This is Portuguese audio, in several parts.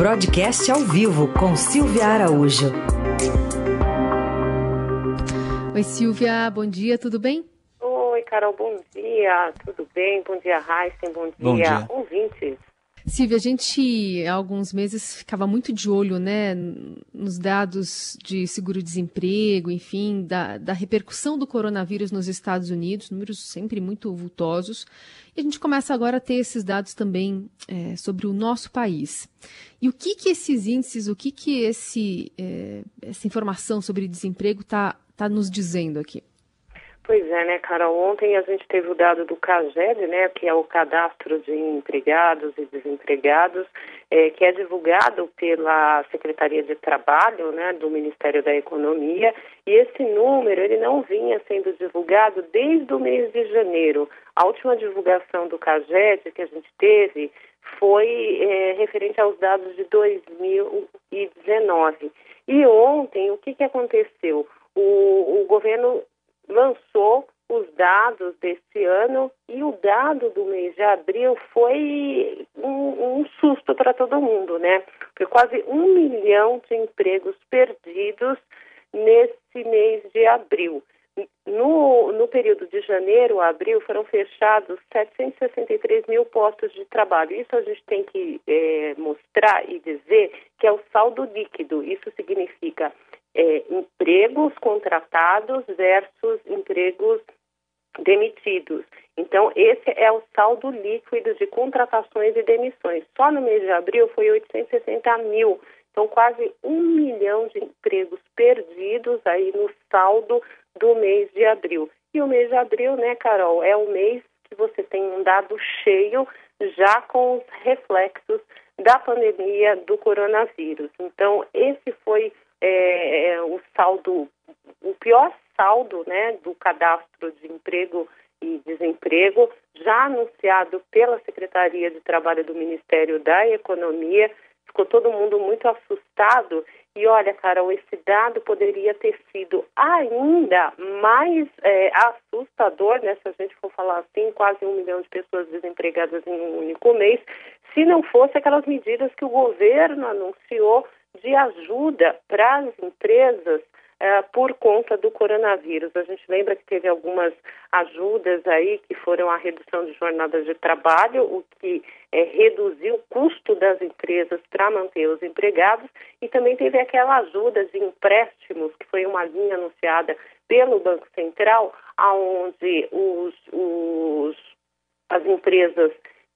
Broadcast ao vivo com Silvia Araújo. Oi, Silvia, bom dia, tudo bem? Oi, Carol, bom dia, tudo bem? Bom dia, Heisen, bom dia, bom dia. ouvintes. Silvia, a gente há alguns meses ficava muito de olho né, nos dados de seguro-desemprego, enfim, da, da repercussão do coronavírus nos Estados Unidos, números sempre muito vultosos. E a gente começa agora a ter esses dados também é, sobre o nosso país. E o que, que esses índices, o que, que esse, é, essa informação sobre desemprego está tá nos dizendo aqui? Pois é, né, Carol? Ontem a gente teve o dado do CAGED, né, que é o Cadastro de Empregados e Desempregados, é, que é divulgado pela Secretaria de Trabalho, né, do Ministério da Economia, e esse número ele não vinha sendo divulgado desde o mês de janeiro. A última divulgação do CAGED que a gente teve foi é, referente aos dados de 2019. E ontem, o que, que aconteceu? O, o governo lançou os dados desse ano e o dado do mês de abril foi um, um susto para todo mundo, né? Foi quase um milhão de empregos perdidos nesse mês de abril. No, no período de janeiro a abril foram fechados 763 mil postos de trabalho. Isso a gente tem que é, mostrar e dizer que é o saldo líquido. Isso significa é, empregos contratados versus empregos demitidos. Então, esse é o saldo líquido de contratações e demissões. Só no mês de abril foi 860 mil. Então, quase um milhão de empregos perdidos aí no saldo do mês de abril. E o mês de abril, né, Carol, é o mês que você tem um dado cheio já com os reflexos da pandemia do coronavírus. Então, esse foi é, é, o saldo, o pior saldo né, do cadastro de emprego e desemprego, já anunciado pela Secretaria de Trabalho do Ministério da Economia. Ficou todo mundo muito assustado. E olha, Carol, esse dado poderia ter sido ainda mais é, assustador, né, se a gente for falar assim, quase um milhão de pessoas desempregadas em um único mês, se não fosse aquelas medidas que o governo anunciou de ajuda para as empresas uh, por conta do coronavírus. A gente lembra que teve algumas ajudas aí que foram a redução de jornadas de trabalho, o que é, reduziu o custo das empresas para manter os empregados, e também teve aquela ajuda de empréstimos, que foi uma linha anunciada pelo Banco Central, aonde os, os, as empresas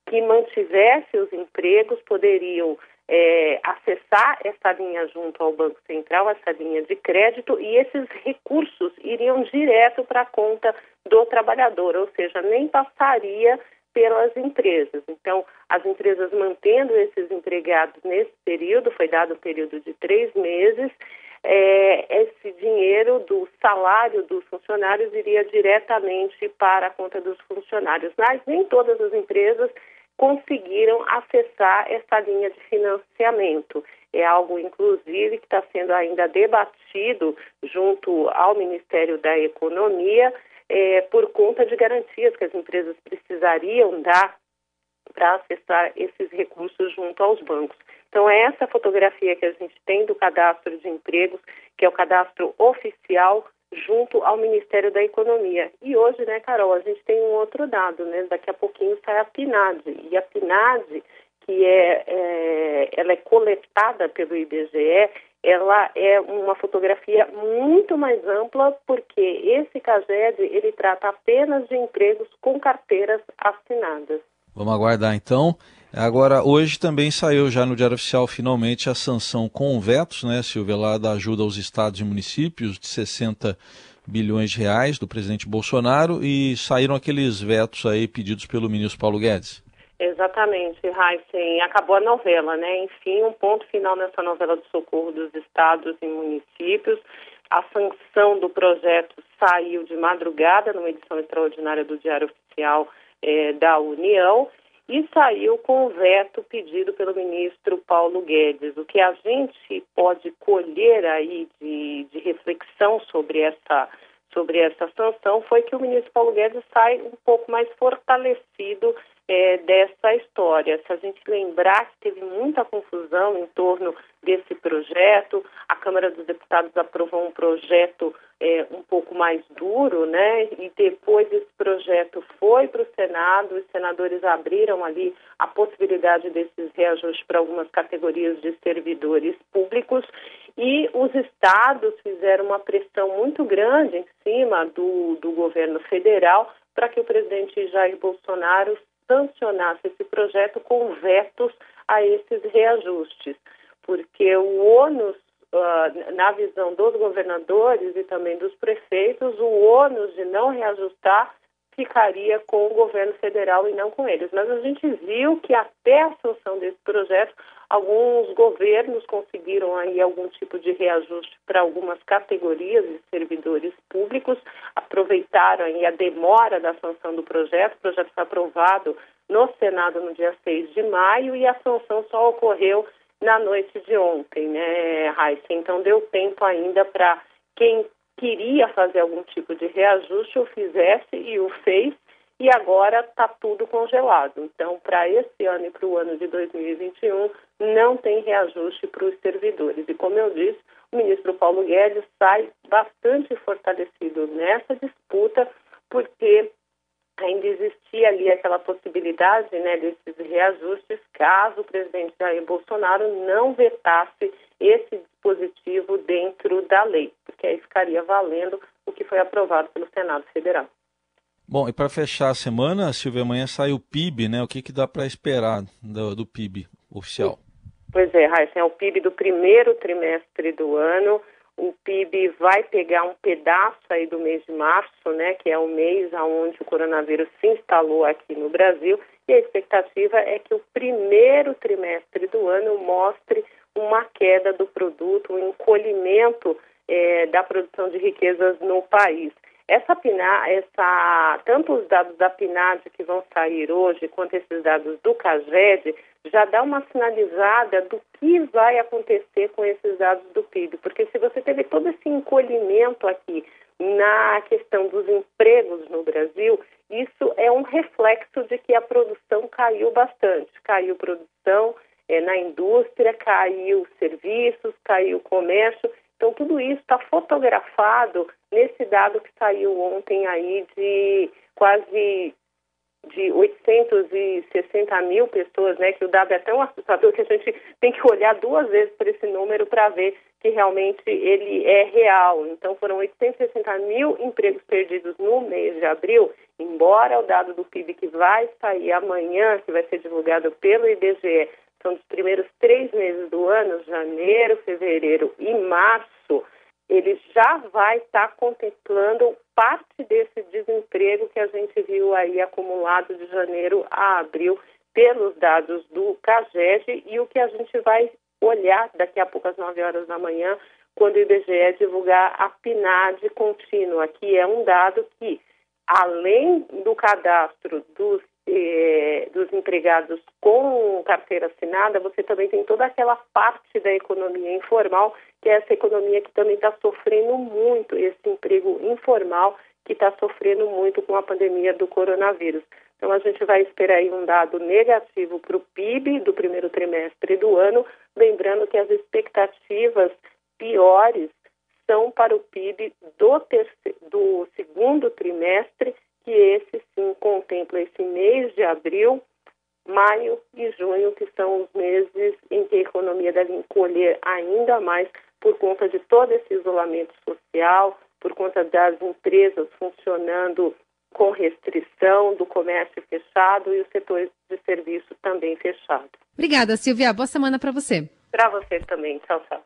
que mantivessem os empregos poderiam é, acessar essa linha junto ao Banco Central, essa linha de crédito, e esses recursos iriam direto para a conta do trabalhador, ou seja, nem passaria pelas empresas. Então, as empresas mantendo esses empregados nesse período, foi dado um período de três meses, é, esse dinheiro do salário dos funcionários iria diretamente para a conta dos funcionários. Mas nem todas as empresas conseguiram acessar essa linha de financiamento. É algo, inclusive, que está sendo ainda debatido junto ao Ministério da Economia, é, por conta de garantias que as empresas precisariam dar para acessar esses recursos junto aos bancos. Então, é essa fotografia que a gente tem do cadastro de empregos, que é o cadastro oficial junto ao Ministério da Economia. E hoje, né, Carol, a gente tem um outro dado, né? Daqui a pouquinho sai a PNAD. E a PNAD, que é, é ela é coletada pelo IBGE, ela é uma fotografia muito mais ampla, porque esse CAGED, ele trata apenas de empregos com carteiras assinadas. Vamos aguardar então. Agora, hoje também saiu já no Diário Oficial finalmente a sanção com vetos, né, Silvia, lá da ajuda aos estados e municípios de 60 bilhões de reais do presidente Bolsonaro e saíram aqueles vetos aí pedidos pelo ministro Paulo Guedes. Exatamente, Heisen. Acabou a novela, né? Enfim, um ponto final nessa novela do socorro dos estados e municípios. A sanção do projeto saiu de madrugada numa edição extraordinária do Diário Oficial eh, da União e saiu com o veto pedido pelo ministro Paulo Guedes. O que a gente pode colher aí de, de reflexão sobre essa, sobre essa sanção foi que o ministro Paulo Guedes sai um pouco mais fortalecido é, dessa história. Se a gente lembrar que teve muita confusão em torno desse projeto, a Câmara dos Deputados aprovou um projeto é, um pouco mais duro, né? E depois esse projeto foi para o Senado, os senadores abriram ali a possibilidade desses reajustes para algumas categorias de servidores públicos e os estados fizeram uma pressão muito grande em cima do, do governo federal para que o presidente Jair Bolsonaro sancionasse esse projeto com vetos a esses reajustes, porque o ônus, uh, na visão dos governadores e também dos prefeitos, o ônus de não reajustar ficaria com o governo federal e não com eles. Mas a gente viu que até a sanção desse projeto, alguns governos conseguiram aí algum tipo de reajuste para algumas categorias de servidores públicos, aproveitaram aí a demora da sanção do projeto, o projeto foi aprovado no Senado no dia 6 de maio e a sanção só ocorreu na noite de ontem, né, Raíssa? Então deu tempo ainda para quem queria fazer algum tipo de reajuste o fizesse e o fez, e agora está tudo congelado. Então, para esse ano e para o ano de 2021, não tem reajuste para os servidores. E como eu disse, o ministro Paulo Guedes sai bastante fortalecido nessa disputa, porque ainda existia ali aquela possibilidade né, desses reajustes caso o presidente Jair Bolsonaro não vetasse esse dispositivo dentro da lei, porque aí ficaria valendo o que foi aprovado pelo Senado Federal. Bom, e para fechar a semana, Silvia, amanhã sai o PIB, né? O que, que dá para esperar do, do, PIB oficial? Pois é, Raíssa, é o PIB do primeiro trimestre do ano o PIB vai pegar um pedaço aí do mês de março, né, que é o mês onde o coronavírus se instalou aqui no Brasil, e a expectativa é que o primeiro trimestre do ano mostre uma queda do produto, um encolhimento é, da produção de riquezas no país. Essa PNAD, essa, tanto os dados da PNAD que vão sair hoje, quanto esses dados do CAGED, já dá uma sinalizada do que vai acontecer com esses dados do PIB. Porque se você teve todo esse encolhimento aqui na questão dos empregos no Brasil, isso é um reflexo de que a produção caiu bastante. Caiu produção é, na indústria, caiu serviços, caiu comércio. Então, tudo isso está fotografado nesse dado que saiu ontem aí de quase de 860 mil pessoas, né, que o dado é tão assustador que a gente tem que olhar duas vezes para esse número para ver que realmente ele é real. Então, foram 860 mil empregos perdidos no mês de abril, embora o dado do PIB que vai sair amanhã, que vai ser divulgado pelo IBGE, são dos primeiros três meses do ano, janeiro, fevereiro e março, ele já vai estar contemplando parte desse desemprego que a gente viu aí acumulado de janeiro a abril pelos dados do CAGED e o que a gente vai olhar daqui a pouco às 9 horas da manhã, quando o IBGE divulgar a PNAD contínua, que é um dado que, além do cadastro dos eh, dos empregados com carteira assinada, você também tem toda aquela parte da economia informal, que é essa economia que também está sofrendo muito, esse emprego informal que está sofrendo muito com a pandemia do coronavírus. Então a gente vai esperar aí um dado negativo para o PIB do primeiro trimestre do ano, lembrando que as expectativas piores são para o PIB do, terceiro, do segundo trimestre que esse contempla esse mês de abril, maio e junho, que são os meses em que a economia deve encolher ainda mais por conta de todo esse isolamento social, por conta das empresas funcionando com restrição, do comércio fechado e os setores de serviço também fechados. Obrigada, Silvia. Boa semana para você. Para você também. Tchau, tchau.